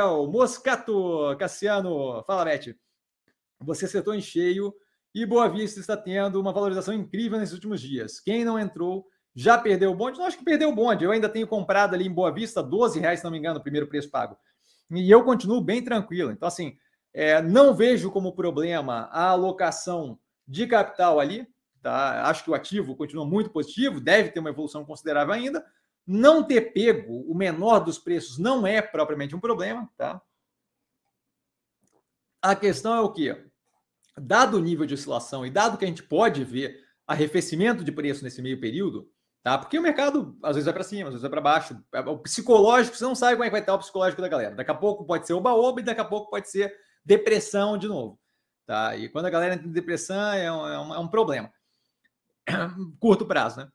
Moscato, Cassiano, fala, Beth. Você acertou em cheio e Boa Vista está tendo uma valorização incrível nesses últimos dias. Quem não entrou já perdeu o bonde? Não, acho que perdeu o bonde. Eu ainda tenho comprado ali em Boa Vista 12 reais, se não me engano, o primeiro preço pago. E eu continuo bem tranquilo. Então, assim, é, não vejo como problema a alocação de capital ali. Tá? Acho que o ativo continua muito positivo, deve ter uma evolução considerável ainda. Não ter pego o menor dos preços não é propriamente um problema. Tá? A questão é o quê? Dado o nível de oscilação e dado que a gente pode ver arrefecimento de preço nesse meio período, tá? Porque o mercado às vezes vai para cima, às vezes vai para baixo. O psicológico, você não sabe como é que vai estar o psicológico da galera. Daqui a pouco pode ser oba-oba e daqui a pouco pode ser depressão de novo. Tá? E quando a galera entra em depressão, é um, é um, é um problema. Curto prazo, né?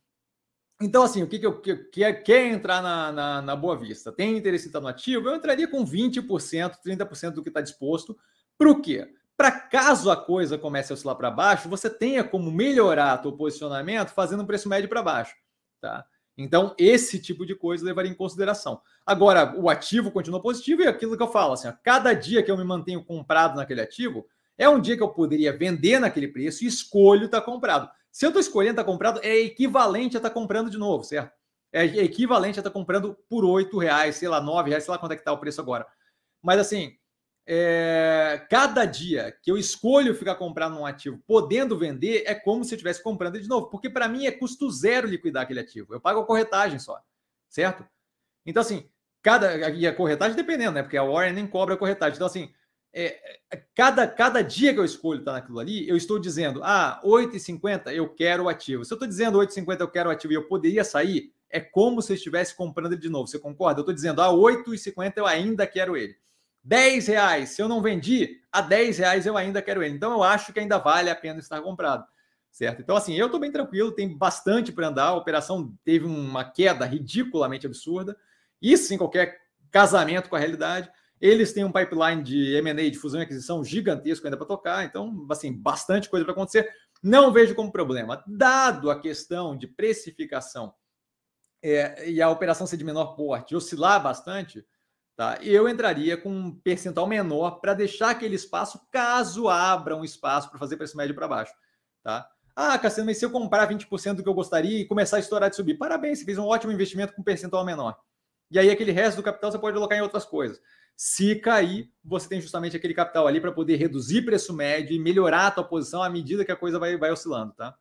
Então, assim, o que, que eu que, que quer entrar na, na, na, Boa Vista? Tem interesse em estar no ativo? Eu entraria com 20%, 30% do que está disposto. Para o quê? Para caso a coisa comece a oscilar para baixo, você tenha como melhorar o posicionamento fazendo um preço médio para baixo. Tá? Então, esse tipo de coisa levaria em consideração. Agora, o ativo continua positivo e aquilo que eu falo, assim, ó, cada dia que eu me mantenho comprado naquele ativo, é um dia que eu poderia vender naquele preço e escolho estar tá comprado. Se eu estou escolhendo estar tá comprado, é equivalente a estar tá comprando de novo, certo? É equivalente a estar tá comprando por oito reais, sei lá, nove reais, sei lá quanto é que está o preço agora. Mas assim, é, cada dia que eu escolho ficar comprando um ativo, podendo vender, é como se eu estivesse comprando de novo, porque para mim é custo zero liquidar aquele ativo. Eu pago a corretagem só, certo? Então, assim, cada. E a corretagem dependendo, né? Porque a Warren nem cobra a corretagem. Então, assim, é, é cada, cada dia que eu escolho estar naquilo ali, eu estou dizendo, ah, 8,50 eu quero o ativo. Se eu estou dizendo 8,50 eu quero o ativo e eu poderia sair, é como se eu estivesse comprando ele de novo. Você concorda? Eu estou dizendo, ah, 8,50 eu ainda quero ele. 10 reais, se eu não vendi, a 10 reais eu ainda quero ele. Então eu acho que ainda vale a pena estar comprado. Certo? Então, assim, eu estou bem tranquilo, tem bastante para andar. A operação teve uma queda ridiculamente absurda. Isso em qualquer casamento com a realidade. Eles têm um pipeline de M&A, de fusão e aquisição gigantesco ainda para tocar. Então, assim, bastante coisa para acontecer. Não vejo como problema. Dado a questão de precificação é, e a operação ser de menor porte, oscilar bastante, Tá? Eu entraria com um percentual menor para deixar aquele espaço caso abra um espaço para fazer preço médio para baixo. Tá? Ah, Cassiano, mas se eu comprar 20% do que eu gostaria e começar a estourar de subir, parabéns, você fez um ótimo investimento com percentual menor. E aí aquele resto do capital você pode alocar em outras coisas. Se cair, você tem justamente aquele capital ali para poder reduzir preço médio e melhorar a tua posição à medida que a coisa vai, vai oscilando, tá?